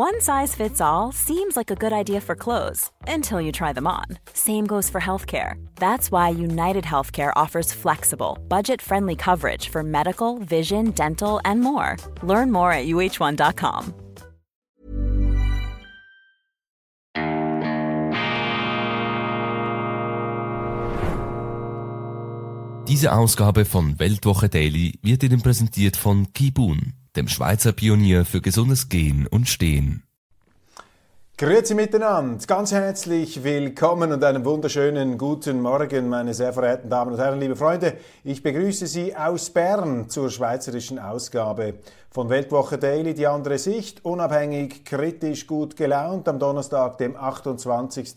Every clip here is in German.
One size fits all seems like a good idea for clothes until you try them on. Same goes for healthcare. That's why United Healthcare offers flexible, budget friendly coverage for medical, vision, dental, and more. Learn more at uh1.com. Diese Ausgabe von Weltwoche Daily wird Ihnen präsentiert von Kibun dem Schweizer Pionier für gesundes Gehen und Stehen. Grüezi miteinander, ganz herzlich willkommen und einen wunderschönen guten Morgen, meine sehr verehrten Damen und Herren, liebe Freunde. Ich begrüße Sie aus Bern zur schweizerischen Ausgabe von Weltwoche Daily, die andere Sicht, unabhängig, kritisch, gut gelaunt, am Donnerstag, dem 28.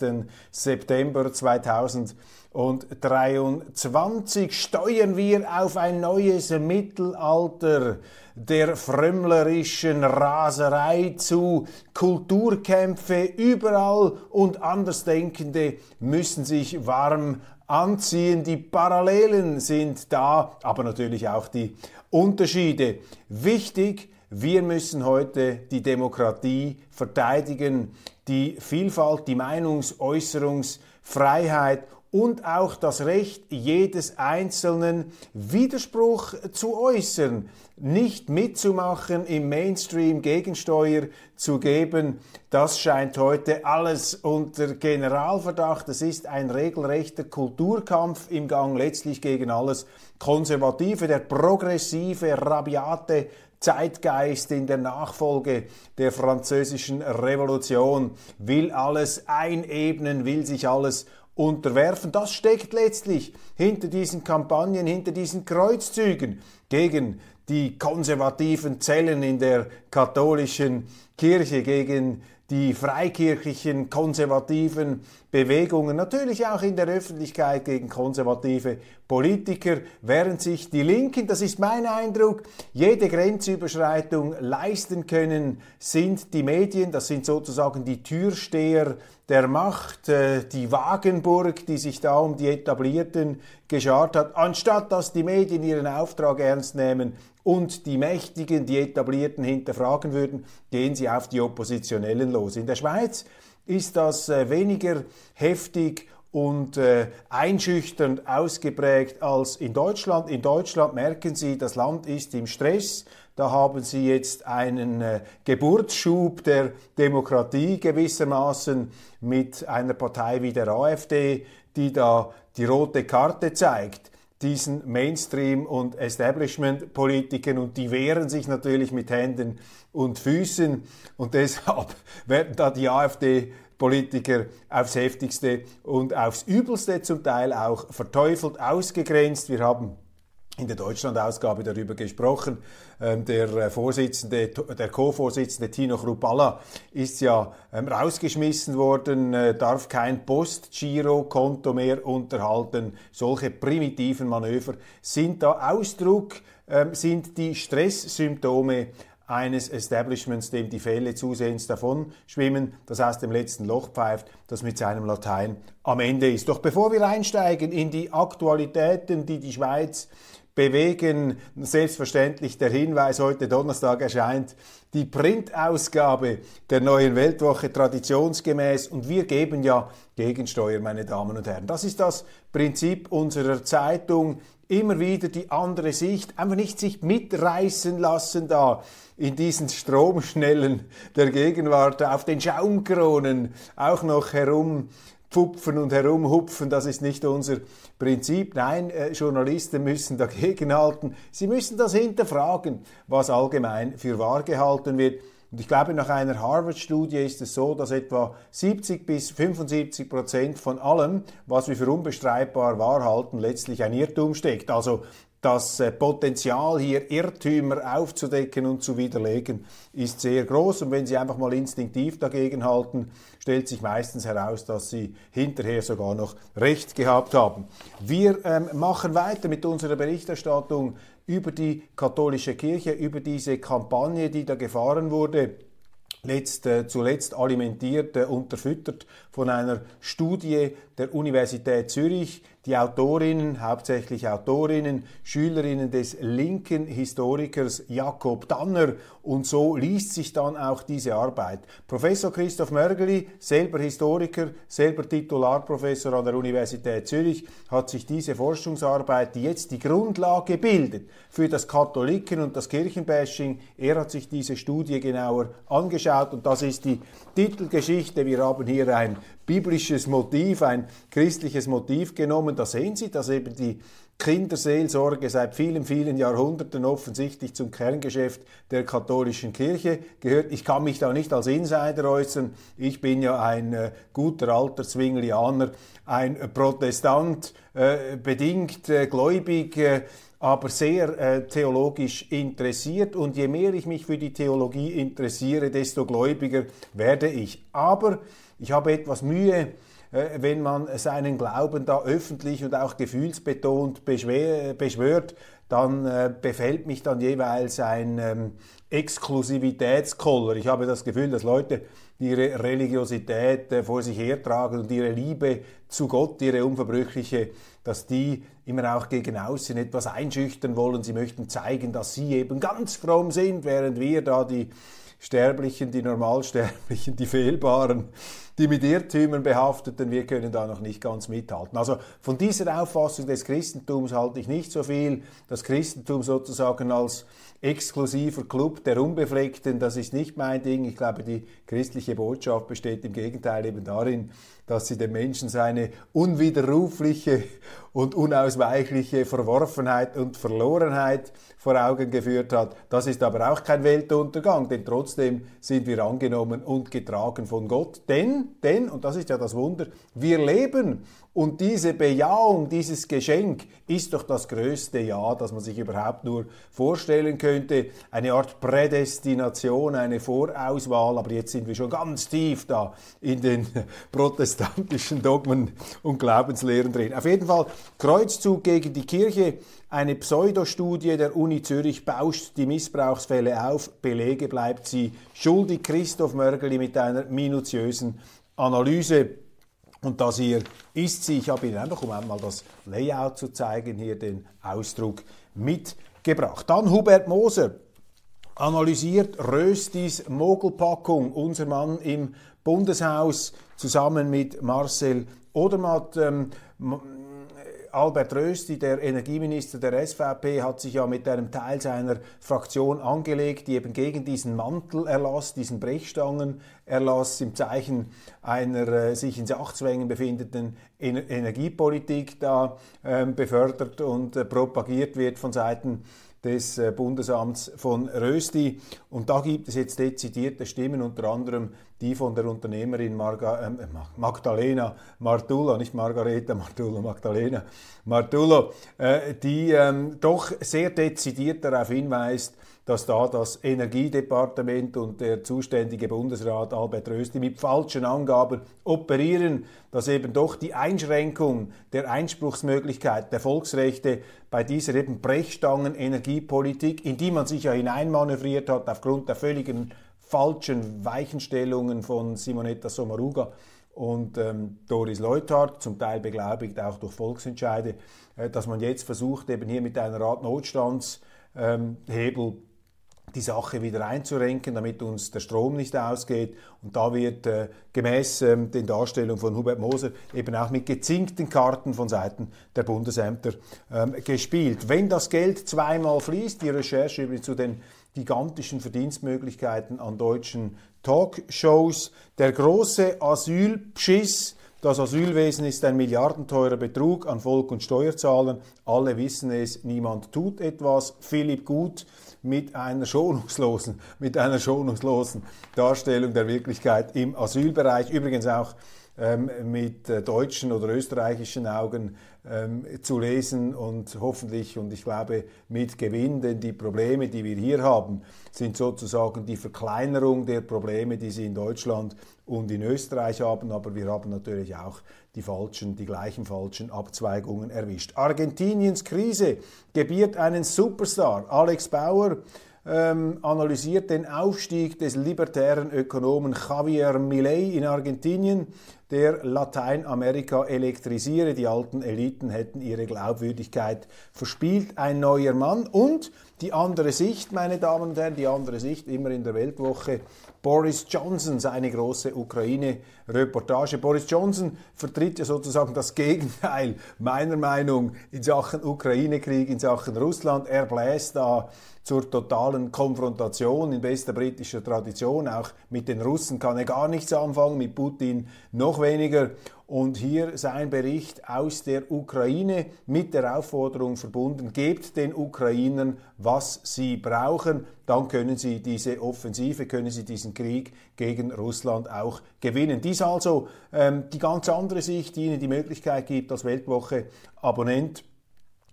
September 2023 steuern wir auf ein neues Mittelalter der frömmlerischen Raserei zu. Kulturkämpfe überall und Andersdenkende müssen sich warm anziehen. Die Parallelen sind da, aber natürlich auch die Unterschiede. Wichtig, wir müssen heute die Demokratie verteidigen, die Vielfalt, die Meinungsäußerungsfreiheit und auch das Recht jedes Einzelnen, Widerspruch zu äußern, nicht mitzumachen, im Mainstream Gegensteuer zu geben, das scheint heute alles unter Generalverdacht. Es ist ein regelrechter Kulturkampf im Gang, letztlich gegen alles Konservative, der progressive, rabiate Zeitgeist in der Nachfolge der französischen Revolution will alles einebnen, will sich alles unterwerfen. Das steckt letztlich hinter diesen Kampagnen, hinter diesen Kreuzzügen gegen die konservativen Zellen in der katholischen Kirche, gegen die freikirchlichen konservativen Bewegungen, natürlich auch in der Öffentlichkeit gegen konservative Politiker, während sich die Linken, das ist mein Eindruck, jede Grenzüberschreitung leisten können, sind die Medien, das sind sozusagen die Türsteher der Macht, äh, die Wagenburg, die sich da um die Etablierten geschart hat, anstatt dass die Medien ihren Auftrag ernst nehmen und die Mächtigen, die Etablierten hinterfragen würden, gehen sie auf die Oppositionellen los. In der Schweiz ist das äh, weniger heftig und äh, einschüchternd ausgeprägt als in Deutschland. In Deutschland merken Sie, das Land ist im Stress. Da haben Sie jetzt einen äh, Geburtsschub der Demokratie gewissermaßen mit einer Partei wie der AfD, die da die rote Karte zeigt diesen Mainstream- und Establishment-Politikern und die wehren sich natürlich mit Händen und Füßen und deshalb werden da die AfD-Politiker aufs heftigste und aufs übelste zum Teil auch verteufelt, ausgegrenzt. Wir haben in der Deutschland-Ausgabe darüber gesprochen. Ähm, der äh, Vorsitzende, der Co-Vorsitzende Tino Chrupalla ist ja ähm, rausgeschmissen worden, äh, darf kein Post-Giro-Konto mehr unterhalten. Solche primitiven Manöver sind da Ausdruck, ähm, sind die Stresssymptome eines Establishments, dem die Fälle zusehends davon schwimmen, das aus dem letzten Loch pfeift, das mit seinem Latein am Ende ist. Doch bevor wir einsteigen in die Aktualitäten, die die Schweiz bewegen. Selbstverständlich der Hinweis, heute Donnerstag erscheint die Printausgabe der neuen Weltwoche traditionsgemäß und wir geben ja Gegensteuer, meine Damen und Herren. Das ist das Prinzip unserer Zeitung. Immer wieder die andere Sicht, einfach nicht sich mitreißen lassen da in diesen Stromschnellen der Gegenwart, auf den Schaumkronen auch noch herum pfupfen und herumhupfen, das ist nicht unser Prinzip. Nein, äh, Journalisten müssen dagegenhalten. Sie müssen das hinterfragen, was allgemein für wahr gehalten wird. Und ich glaube, nach einer Harvard-Studie ist es so, dass etwa 70 bis 75 Prozent von allem, was wir für unbestreitbar wahr halten, letztlich ein Irrtum steckt. Also das äh, Potenzial hier Irrtümer aufzudecken und zu widerlegen ist sehr groß und wenn Sie einfach mal instinktiv dagegen halten, stellt sich meistens heraus, dass Sie hinterher sogar noch Recht gehabt haben. Wir ähm, machen weiter mit unserer Berichterstattung über die katholische Kirche, über diese Kampagne, die da gefahren wurde letzt, äh, zuletzt alimentiert, äh, unterfüttert von einer Studie der Universität Zürich, die Autorinnen, hauptsächlich Autorinnen, Schülerinnen des linken Historikers Jakob Danner und so liest sich dann auch diese Arbeit. Professor Christoph Mörgeli, selber Historiker, selber Titularprofessor an der Universität Zürich, hat sich diese Forschungsarbeit, die jetzt die Grundlage bildet für das Katholiken- und das Kirchenbashing, er hat sich diese Studie genauer angeschaut und das ist die Titelgeschichte. Wir haben hier ein biblisches Motiv, ein christliches Motiv genommen. Da sehen Sie, dass eben die Kinderseelsorge seit vielen, vielen Jahrhunderten offensichtlich zum Kerngeschäft der katholischen Kirche gehört. Ich kann mich da nicht als Insider äußern. Ich bin ja ein äh, guter alter Zwinglianer, ein Protestant, äh, bedingt äh, gläubig, äh, aber sehr äh, theologisch interessiert. Und je mehr ich mich für die Theologie interessiere, desto gläubiger werde ich. Aber ich habe etwas Mühe, äh, wenn man seinen Glauben da öffentlich und auch gefühlsbetont beschwört, dann äh, befällt mich dann jeweils ein ähm, Exklusivitätskoller. Ich habe das Gefühl, dass Leute ihre Religiosität äh, vor sich hertragen und ihre Liebe zu Gott, ihre unverbrüchliche, dass die immer auch gegen außen etwas einschüchtern wollen. Sie möchten zeigen, dass sie eben ganz fromm sind, während wir da die Sterblichen, die Normalsterblichen, die Fehlbaren, die mit Irrtümern behafteten, wir können da noch nicht ganz mithalten. Also von dieser Auffassung des Christentums halte ich nicht so viel. Das Christentum sozusagen als exklusiver Club der Unbefleckten, das ist nicht mein Ding. Ich glaube, die christliche Botschaft besteht im Gegenteil eben darin, dass sie dem Menschen seine unwiderrufliche und unausweichliche Verworfenheit und Verlorenheit vor Augen geführt hat. Das ist aber auch kein Weltuntergang, denn trotzdem sind wir angenommen und getragen von Gott. Denn, denn, und das ist ja das Wunder, wir leben und diese Bejahung, dieses Geschenk ist doch das größte Ja, das man sich überhaupt nur vorstellen könnte. Eine Art Prädestination, eine Vorauswahl, aber jetzt sind wir schon ganz tief da in den protestantischen Dogmen und Glaubenslehren drin. Auf jeden Fall Kreuzzug gegen die Kirche. Eine Pseudostudie der Uni Zürich bauscht die Missbrauchsfälle auf. Belege bleibt sie schuldig. Christoph Mörgeli mit einer minutiösen Analyse. Und das hier ist sie. Ich habe Ihnen einfach, um einmal das Layout zu zeigen, hier den Ausdruck mitgebracht. Dann Hubert Moser analysiert Röstis Mogelpackung. Unser Mann im Bundeshaus zusammen mit Marcel Odermatt. Ähm, Albert Rösti, der Energieminister der SVP, hat sich ja mit einem Teil seiner Fraktion angelegt, die eben gegen diesen Mantelerlass, diesen Brechstangenerlass im Zeichen einer äh, sich in Sachzwängen befindenden Ener Energiepolitik da äh, befördert und äh, propagiert wird von Seiten des äh, Bundesamts von Rösti. Und da gibt es jetzt dezidierte Stimmen, unter anderem die von der Unternehmerin Marga, äh, Magdalena Martullo, nicht Margareta Martullo, Magdalena Martullo, äh, die ähm, doch sehr dezidiert darauf hinweist, dass da das Energiedepartement und der zuständige Bundesrat Albert Rösti mit falschen Angaben operieren, dass eben doch die Einschränkung der Einspruchsmöglichkeit der Volksrechte bei dieser eben Brechstangen Energiepolitik, in die man sich ja hineinmanövriert hat aufgrund der völligen falschen Weichenstellungen von Simonetta Sommaruga und ähm, Doris Leuthard, zum Teil beglaubigt auch durch Volksentscheide, äh, dass man jetzt versucht, eben hier mit einer Art Notstandshebel ähm, die Sache wieder einzurenken, damit uns der Strom nicht ausgeht. Und da wird äh, gemäß ähm, den Darstellungen von Hubert Moser eben auch mit gezinkten Karten von Seiten der Bundesämter ähm, gespielt. Wenn das Geld zweimal fließt, die Recherche übrigens zu den gigantischen Verdienstmöglichkeiten an deutschen Talkshows, der große Asylbschiss, das Asylwesen ist ein milliardenteurer Betrug an Volk und Steuerzahlern. Alle wissen es, niemand tut etwas. Philipp Gut mit einer schonungslosen, mit einer schonungslosen Darstellung der Wirklichkeit im Asylbereich. Übrigens auch ähm, mit äh, deutschen oder österreichischen Augen ähm, zu lesen und hoffentlich und ich glaube mit Gewinn, denn die Probleme, die wir hier haben, sind sozusagen die Verkleinerung der Probleme, die sie in Deutschland und in Österreich haben, aber wir haben natürlich auch die falschen, die gleichen falschen Abzweigungen erwischt. Argentiniens Krise gebiert einen Superstar, Alex Bauer ähm, analysiert den Aufstieg des libertären Ökonomen Javier Milei in Argentinien der Lateinamerika elektrisiere. Die alten Eliten hätten ihre Glaubwürdigkeit verspielt. Ein neuer Mann und die andere Sicht, meine Damen und Herren, die andere Sicht, immer in der Weltwoche. Boris Johnson, seine große Ukraine-Reportage. Boris Johnson vertritt ja sozusagen das Gegenteil meiner Meinung in Sachen Ukraine-Krieg, in Sachen Russland. Er bläst da zur totalen Konfrontation in bester britischer Tradition. Auch mit den Russen kann er gar nichts anfangen, mit Putin noch weniger. Und hier sein Bericht aus der Ukraine mit der Aufforderung verbunden, gebt den Ukrainern, was sie brauchen, dann können sie diese Offensive, können sie diesen Krieg gegen Russland auch gewinnen. Dies also ähm, die ganz andere Sicht, die Ihnen die Möglichkeit gibt, als Weltwoche Abonnent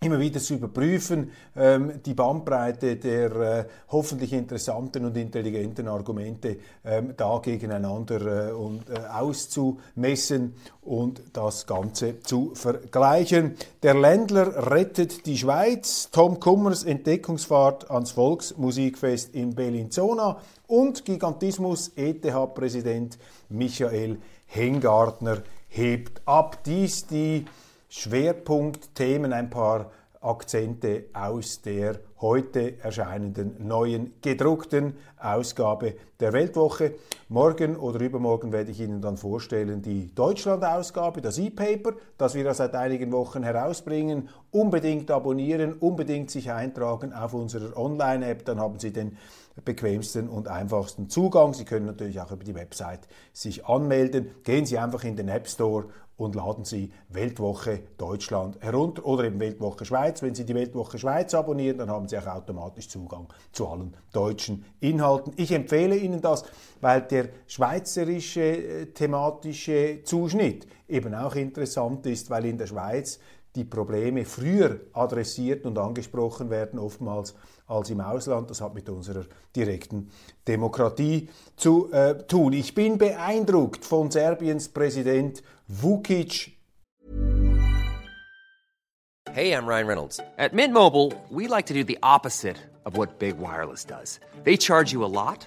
immer wieder zu überprüfen, ähm, die Bandbreite der äh, hoffentlich interessanten und intelligenten Argumente ähm, da gegeneinander äh, und, äh, auszumessen und das Ganze zu vergleichen. Der Ländler rettet die Schweiz, Tom Kummers Entdeckungsfahrt ans Volksmusikfest in Bellinzona und Gigantismus ETH-Präsident Michael Hengartner hebt ab. Dies die Schwerpunktthemen, ein paar Akzente aus der heute erscheinenden neuen gedruckten Ausgabe der Weltwoche. Morgen oder übermorgen werde ich Ihnen dann vorstellen die Deutschland-Ausgabe, das E-Paper, das wir seit einigen Wochen herausbringen. Unbedingt abonnieren, unbedingt sich eintragen auf unserer Online-App, dann haben Sie den bequemsten und einfachsten Zugang. Sie können natürlich auch über die Website sich anmelden. Gehen Sie einfach in den App Store und laden Sie Weltwoche Deutschland herunter oder eben Weltwoche Schweiz. Wenn Sie die Weltwoche Schweiz abonnieren, dann haben Sie auch automatisch Zugang zu allen deutschen Inhalten. Ich empfehle Ihnen das, weil der schweizerische äh, thematische Zuschnitt eben auch interessant ist, weil in der Schweiz die Probleme früher adressiert und angesprochen werden, oftmals als im Ausland. Das hat mit unserer direkten Demokratie zu äh, tun. Ich bin beeindruckt von Serbiens Präsident Vukic. Hey, I'm Ryan Reynolds. At Mint Mobile, we like to do the opposite of what Big Wireless does. They charge you a lot,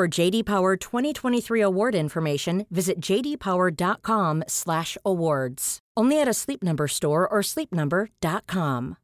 For JD Power 2023 award information, visit jdpower.com/awards. Only at a Sleep Number store or sleepnumber.com.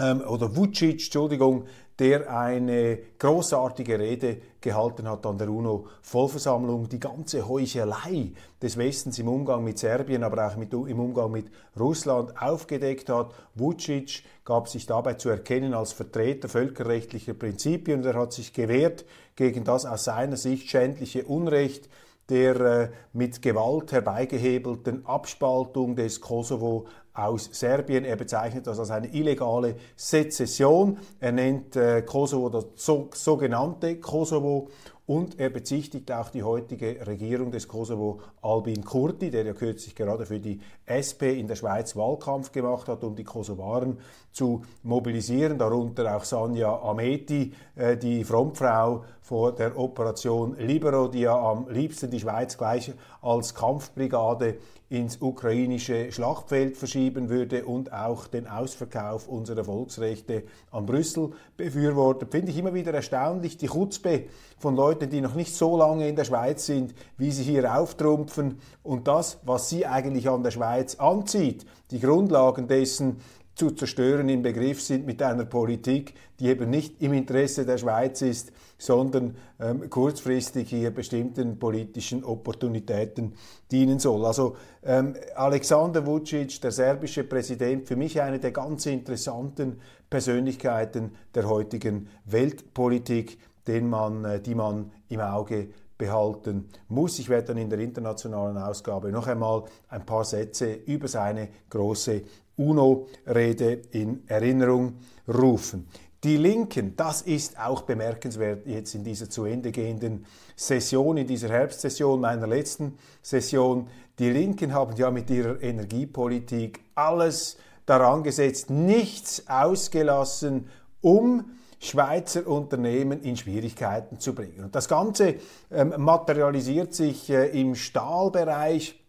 ähm, oder Vucic, Entschuldigung, der eine großartige Rede gehalten hat an der UNO-Vollversammlung. Die ganze Heuchelei des Westens im Umgang mit Serbien, aber auch mit, im Umgang mit Russland aufgedeckt hat. Vucic gab sich dabei zu erkennen als Vertreter völkerrechtlicher Prinzipien und er hat sich gewehrt gegen das aus seiner Sicht schändliche Unrecht, der äh, mit Gewalt herbeigehebelten Abspaltung des Kosovo aus Serbien. Er bezeichnet das als eine illegale Sezession. Er nennt äh, Kosovo das so, sogenannte Kosovo und er bezichtigt auch die heutige Regierung des Kosovo, Albin Kurti, der ja kürzlich gerade für die SP in der Schweiz Wahlkampf gemacht hat, um die Kosovaren zu mobilisieren, darunter auch Sanja Ameti, äh, die Frontfrau vor der Operation Libero, die ja am liebsten die Schweiz gleich als Kampfbrigade ins ukrainische Schlachtfeld verschieben würde und auch den Ausverkauf unserer Volksrechte an Brüssel befürwortet. Finde ich immer wieder erstaunlich, die Chutzpe von Leuten, die noch nicht so lange in der Schweiz sind, wie sie hier auftrumpfen und das, was sie eigentlich an der Schweiz anzieht, die Grundlagen dessen zu zerstören im Begriff sind mit einer Politik, die eben nicht im Interesse der Schweiz ist, sondern ähm, kurzfristig hier bestimmten politischen Opportunitäten dienen soll. Also ähm, Alexander Vucic, der serbische Präsident, für mich eine der ganz interessanten Persönlichkeiten der heutigen Weltpolitik, den man, äh, die man im Auge behalten muss. Ich werde dann in der internationalen Ausgabe noch einmal ein paar Sätze über seine große UNO-Rede in Erinnerung rufen. Die Linken, das ist auch bemerkenswert jetzt in dieser zu Ende gehenden Session, in dieser Herbstsession, meiner letzten Session. Die Linken haben ja mit ihrer Energiepolitik alles daran gesetzt, nichts ausgelassen, um Schweizer Unternehmen in Schwierigkeiten zu bringen. Und das Ganze ähm, materialisiert sich äh, im Stahlbereich,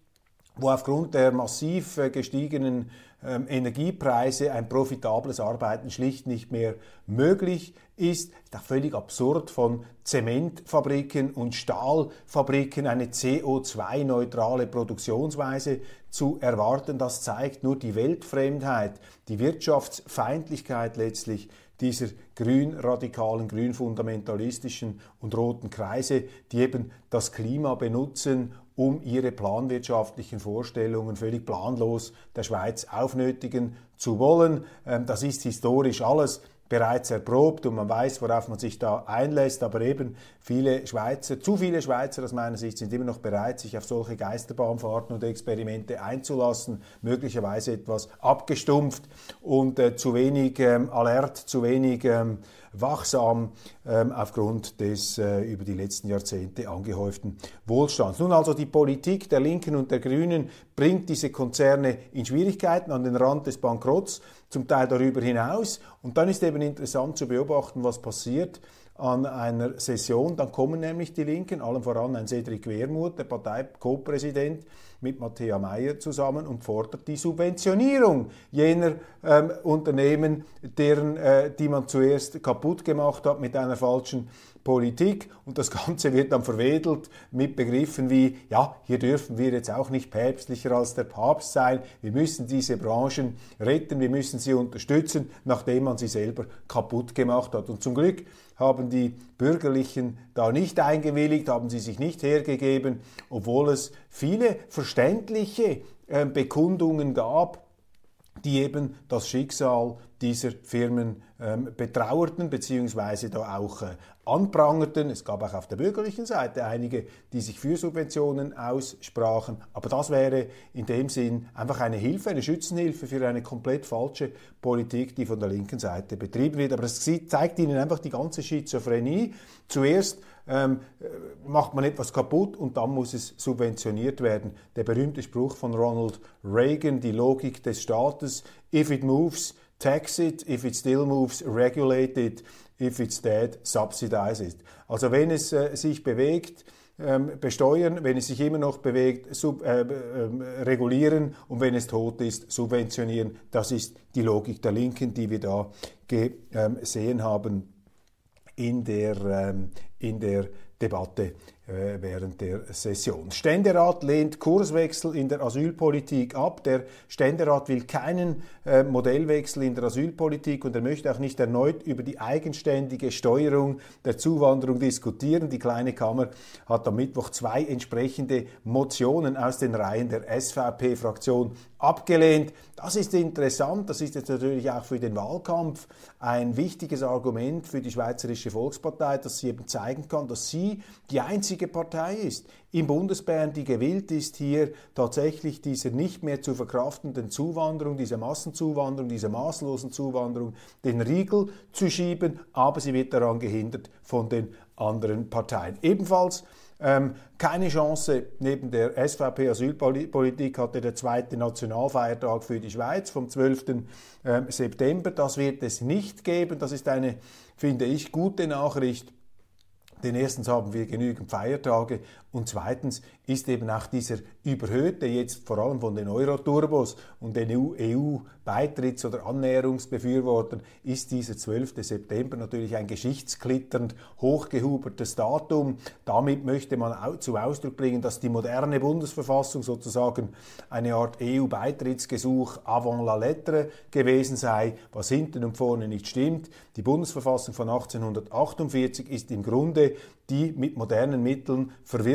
wo aufgrund der massiv äh, gestiegenen Energiepreise ein profitables Arbeiten schlicht nicht mehr möglich ist. Ist auch völlig absurd von Zementfabriken und Stahlfabriken eine CO2-neutrale Produktionsweise zu erwarten. Das zeigt nur die Weltfremdheit, die Wirtschaftsfeindlichkeit letztlich dieser grünradikalen, grünfundamentalistischen und roten Kreise, die eben das Klima benutzen, um ihre planwirtschaftlichen Vorstellungen völlig planlos der Schweiz aufnötigen zu wollen. Ähm, das ist historisch alles bereits erprobt und man weiß, worauf man sich da einlässt, aber eben viele Schweizer, zu viele Schweizer aus meiner Sicht sind immer noch bereit, sich auf solche Geisterbahnfahrten und Experimente einzulassen, möglicherweise etwas abgestumpft und äh, zu wenig ähm, alert, zu wenig ähm, wachsam ähm, aufgrund des äh, über die letzten Jahrzehnte angehäuften Wohlstands. Nun also die Politik der Linken und der Grünen bringt diese Konzerne in Schwierigkeiten an den Rand des Bankrotts, zum Teil darüber hinaus. Und dann ist eben interessant zu beobachten, was passiert an einer Session. Dann kommen nämlich die Linken, allen voran ein Cedric Wermuth, der Partei-Co-Präsident, mit Matthäa Meyer zusammen und fordert die Subventionierung jener ähm, Unternehmen, deren, äh, die man zuerst kaputt gemacht hat mit einer falschen Politik und das Ganze wird dann verwedelt mit Begriffen wie, ja, hier dürfen wir jetzt auch nicht päpstlicher als der Papst sein, wir müssen diese Branchen retten, wir müssen sie unterstützen, nachdem man sie selber kaputt gemacht hat. Und zum Glück haben die Bürgerlichen da nicht eingewilligt, haben sie sich nicht hergegeben, obwohl es viele verständliche äh, Bekundungen gab, die eben das Schicksal dieser Firmen ähm, betrauerten beziehungsweise da auch äh, anprangerten. Es gab auch auf der bürgerlichen Seite einige, die sich für Subventionen aussprachen. Aber das wäre in dem Sinn einfach eine Hilfe, eine Schützenhilfe für eine komplett falsche Politik, die von der linken Seite betrieben wird. Aber das zeigt Ihnen einfach die ganze Schizophrenie. Zuerst ähm, äh, macht man etwas kaputt und dann muss es subventioniert werden. Der berühmte Spruch von Ronald Reagan, die Logik des Staates, if it moves, tax it, if it still moves, regulate it, if it's dead, subsidize it. Also wenn es äh, sich bewegt, ähm, besteuern, wenn es sich immer noch bewegt, sub, äh, äh, regulieren und wenn es tot ist, subventionieren. Das ist die Logik der Linken, die wir da gesehen haben in der, ähm, in der Debatte während der Session. Ständerat lehnt Kurswechsel in der Asylpolitik ab. Der Ständerat will keinen äh, Modellwechsel in der Asylpolitik und er möchte auch nicht erneut über die eigenständige Steuerung der Zuwanderung diskutieren. Die kleine Kammer hat am Mittwoch zwei entsprechende Motionen aus den Reihen der SVP-Fraktion abgelehnt. Das ist interessant, das ist jetzt natürlich auch für den Wahlkampf ein wichtiges Argument für die Schweizerische Volkspartei, dass sie eben zeigen kann, dass sie die einzige Partei ist im Bundesbären, die gewillt ist, hier tatsächlich dieser nicht mehr zu verkraftenden Zuwanderung, dieser Massenzuwanderung, dieser maßlosen Zuwanderung den Riegel zu schieben, aber sie wird daran gehindert von den anderen Parteien. Ebenfalls ähm, keine Chance neben der SVP-Asylpolitik hatte der zweite Nationalfeiertag für die Schweiz vom 12. Ähm, September. Das wird es nicht geben. Das ist eine, finde ich, gute Nachricht. Denn erstens haben wir genügend Feiertage Und zweitens ist eben auch dieser überhöhte, jetzt vor allem von den Euro-Turbos und den EU-Beitritts- oder Annäherungsbefürwortern, ist dieser 12. September natürlich ein geschichtsklitternd hochgehubertes Datum. Damit möchte man auch zum Ausdruck bringen, dass die moderne Bundesverfassung sozusagen eine Art EU-Beitrittsgesuch avant la lettre gewesen sei, was hinten und vorne nicht stimmt. Die Bundesverfassung von 1848 ist im Grunde die mit modernen Mitteln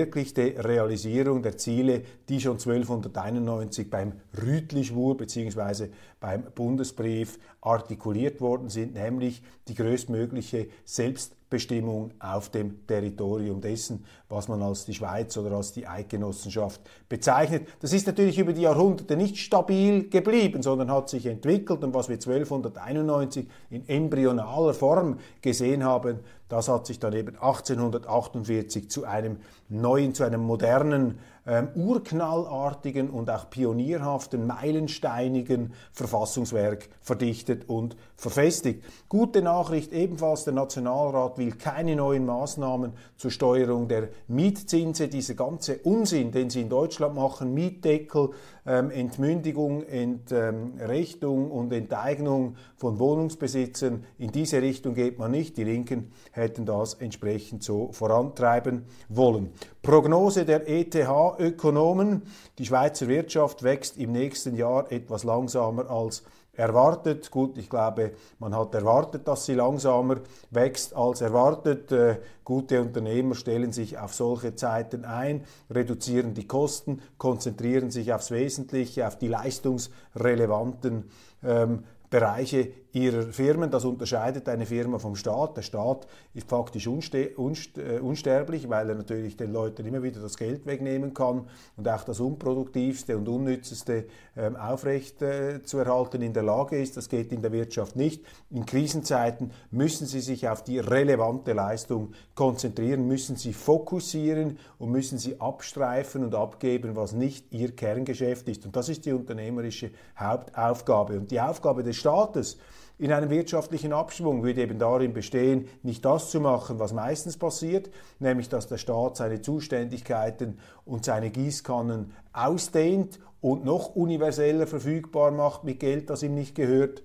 verwirklichte Realisierung der Ziele, die schon 1291 beim Rütli-Schwur bzw. beim Bundesbrief artikuliert worden sind, nämlich die größtmögliche Selbstbestimmung auf dem Territorium dessen, was man als die Schweiz oder als die Eidgenossenschaft bezeichnet. Das ist natürlich über die Jahrhunderte nicht stabil geblieben, sondern hat sich entwickelt und was wir 1291 in embryonaler Form gesehen haben, das hat sich dann eben 1848 zu einem neuen, zu einem modernen, ähm, urknallartigen und auch pionierhaften, meilensteinigen Verfassungswerk verdichtet und verfestigt. Gute Nachricht ebenfalls, der Nationalrat will keine neuen Maßnahmen zur Steuerung der Mietzinse. Dieser ganze Unsinn, den sie in Deutschland machen, Mietdeckel, ähm, Entmündigung, Entrechtung und Enteignung von Wohnungsbesitzern, in diese Richtung geht man nicht. Die Linken hätten das entsprechend so vorantreiben wollen. Prognose der ETH-Ökonomen, die Schweizer Wirtschaft wächst im nächsten Jahr etwas langsamer als erwartet. Gut, ich glaube, man hat erwartet, dass sie langsamer wächst als erwartet. Äh, gute Unternehmer stellen sich auf solche Zeiten ein, reduzieren die Kosten, konzentrieren sich aufs Wesentliche, auf die leistungsrelevanten ähm, Bereiche ihrer Firmen. Das unterscheidet eine Firma vom Staat. Der Staat ist faktisch unste unst äh, unsterblich, weil er natürlich den Leuten immer wieder das Geld wegnehmen kann und auch das Unproduktivste und Unnützeste ähm, aufrecht äh, zu erhalten in der Lage ist. Das geht in der Wirtschaft nicht. In Krisenzeiten müssen sie sich auf die relevante Leistung konzentrieren, müssen sie fokussieren und müssen sie abstreifen und abgeben, was nicht ihr Kerngeschäft ist. Und das ist die unternehmerische Hauptaufgabe. Und die Aufgabe des Staates, in einem wirtschaftlichen Abschwung würde eben darin bestehen, nicht das zu machen, was meistens passiert, nämlich dass der Staat seine Zuständigkeiten und seine Gießkannen ausdehnt und noch universeller verfügbar macht mit Geld, das ihm nicht gehört.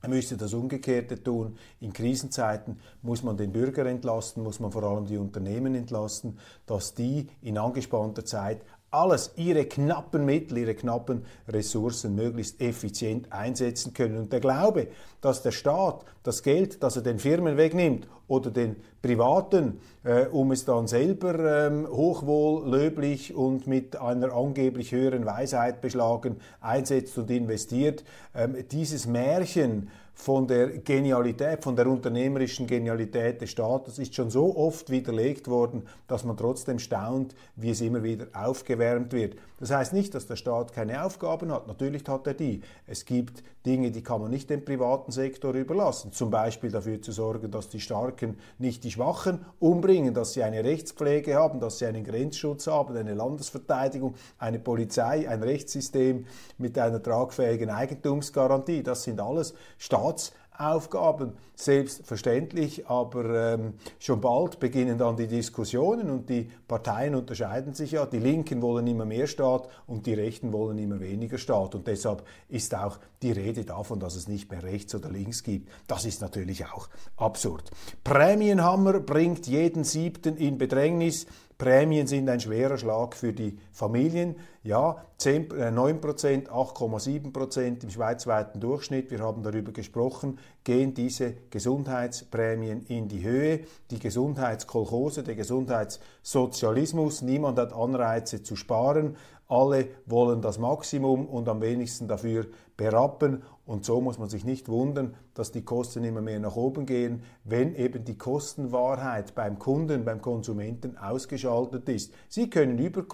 Er müsste das Umgekehrte tun. In Krisenzeiten muss man den Bürger entlasten, muss man vor allem die Unternehmen entlasten, dass die in angespannter Zeit alles, ihre knappen Mittel, ihre knappen Ressourcen möglichst effizient einsetzen können. Und der Glaube, dass der Staat das Geld, das er den Firmen wegnimmt oder den Privaten, äh, um es dann selber ähm, hochwohl, löblich und mit einer angeblich höheren Weisheit beschlagen einsetzt und investiert, ähm, dieses Märchen von der Genialität, von der unternehmerischen Genialität des Staates ist schon so oft widerlegt worden, dass man trotzdem staunt, wie es immer wieder aufgewärmt wird. Das heißt nicht, dass der Staat keine Aufgaben hat. Natürlich hat er die. Es gibt Dinge, die kann man nicht dem privaten Sektor überlassen. Zum Beispiel dafür zu sorgen, dass die Starken nicht die Schwachen umbringen, dass sie eine Rechtspflege haben, dass sie einen Grenzschutz haben, eine Landesverteidigung, eine Polizei, ein Rechtssystem mit einer tragfähigen Eigentumsgarantie. Das sind alles Staats Aufgaben, selbstverständlich, aber ähm, schon bald beginnen dann die Diskussionen und die Parteien unterscheiden sich ja. Die Linken wollen immer mehr Staat und die Rechten wollen immer weniger Staat und deshalb ist auch die Rede davon, dass es nicht mehr rechts oder links gibt. Das ist natürlich auch absurd. Prämienhammer bringt jeden Siebten in Bedrängnis. Prämien sind ein schwerer Schlag für die Familien. Ja, 10, 9%, 8,7% im schweizweiten Durchschnitt, wir haben darüber gesprochen, gehen diese Gesundheitsprämien in die Höhe. Die Gesundheitskolchose, der Gesundheitssozialismus, niemand hat Anreize zu sparen. Alle wollen das Maximum und am wenigsten dafür berappen. Und so muss man sich nicht wundern, dass die Kosten immer mehr nach oben gehen, wenn eben die Kostenwahrheit beim Kunden, beim Konsumenten ausgeschaltet ist. Sie können über,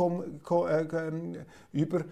äh, über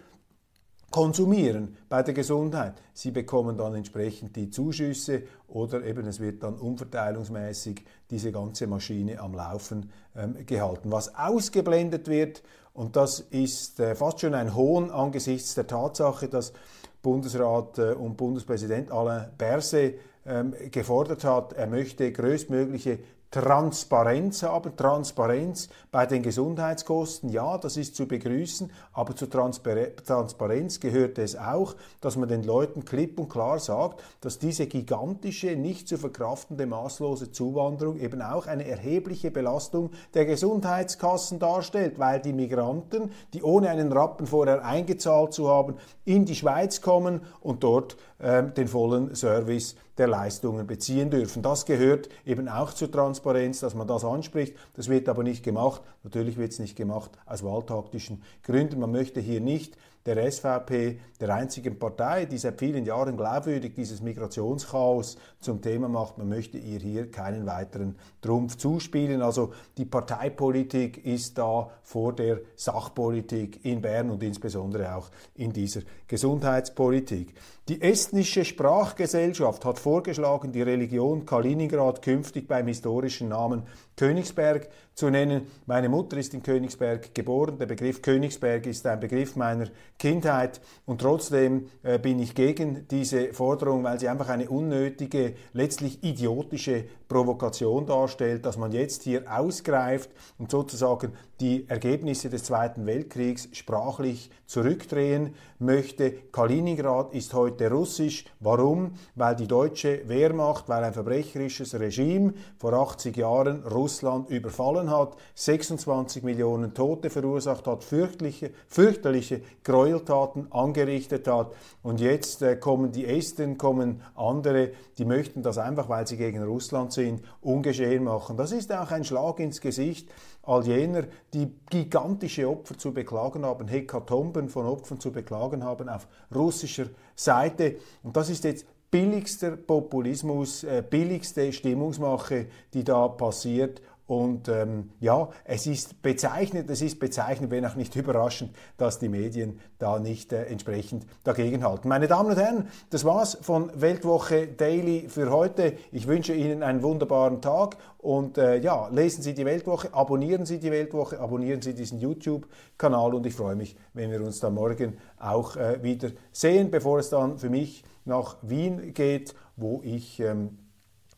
konsumieren bei der Gesundheit. Sie bekommen dann entsprechend die Zuschüsse oder eben es wird dann umverteilungsmäßig diese ganze Maschine am Laufen ähm, gehalten. Was ausgeblendet wird, und das ist äh, fast schon ein Hohn angesichts der Tatsache, dass Bundesrat äh, und Bundespräsident Alain Berset ähm, gefordert hat, er möchte größtmögliche Transparenz haben. Transparenz bei den Gesundheitskosten, ja, das ist zu begrüßen, aber zur Transparenz gehört es auch, dass man den Leuten klipp und klar sagt, dass diese gigantische, nicht zu verkraftende, maßlose Zuwanderung eben auch eine erhebliche Belastung der Gesundheitskassen darstellt, weil die Migranten, die ohne einen Rappen vorher eingezahlt zu haben, in die Schweiz kommen und dort äh, den vollen Service der Leistungen beziehen dürfen. Das gehört eben auch zur Transparenz, dass man das anspricht. Das wird aber nicht gemacht. Natürlich wird es nicht gemacht aus wahltaktischen Gründen. Man möchte hier nicht der SVP, der einzigen Partei, die seit vielen Jahren glaubwürdig dieses Migrationschaos zum Thema macht. Man möchte ihr hier keinen weiteren Trumpf zuspielen. Also die Parteipolitik ist da vor der Sachpolitik in Bern und insbesondere auch in dieser Gesundheitspolitik. Die estnische Sprachgesellschaft hat vorgeschlagen, die Religion Kaliningrad künftig beim historischen Namen Königsberg zu nennen. Meine Mutter ist in Königsberg geboren. Der Begriff Königsberg ist ein Begriff meiner Kindheit und trotzdem äh, bin ich gegen diese Forderung, weil sie einfach eine unnötige, letztlich idiotische Provokation darstellt, dass man jetzt hier ausgreift und sozusagen die Ergebnisse des Zweiten Weltkriegs sprachlich zurückdrehen möchte. Kaliningrad ist heute russisch. Warum? Weil die deutsche Wehrmacht, weil ein verbrecherisches Regime vor 80 Jahren Russland überfallen hat, 26 Millionen Tote verursacht hat, fürchterliche, fürchterliche Gräueltaten angerichtet hat. Und jetzt äh, kommen die Esten, kommen andere, die möchten das einfach, weil sie gegen Russland sind, ungeschehen machen. Das ist auch ein Schlag ins Gesicht all jener, die gigantische Opfer zu beklagen haben, Hekatomben von Opfern zu beklagen haben auf russischer Seite. Und das ist jetzt billigster Populismus, äh, billigste Stimmungsmache, die da passiert und ähm, ja, es ist bezeichnend, es ist bezeichnend, wenn auch nicht überraschend, dass die Medien da nicht äh, entsprechend dagegenhalten. Meine Damen und Herren, das war's von Weltwoche Daily für heute. Ich wünsche Ihnen einen wunderbaren Tag und äh, ja, lesen Sie die Weltwoche, abonnieren Sie die Weltwoche, abonnieren Sie diesen YouTube-Kanal und ich freue mich, wenn wir uns dann morgen auch äh, wieder sehen, bevor es dann für mich nach Wien geht, wo ich ähm,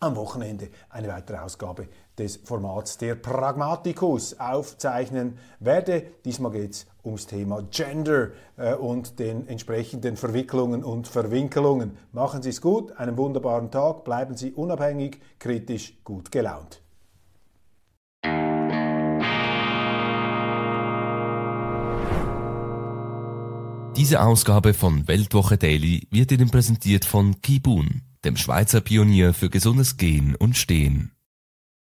am Wochenende eine weitere Ausgabe des Formats der Pragmaticus aufzeichnen werde. Diesmal geht es ums Thema Gender äh, und den entsprechenden Verwicklungen und Verwinkelungen. Machen Sie es gut, einen wunderbaren Tag, bleiben Sie unabhängig, kritisch, gut gelaunt. Diese Ausgabe von Weltwoche Daily wird Ihnen präsentiert von Kibun, dem Schweizer Pionier für gesundes Gehen und Stehen.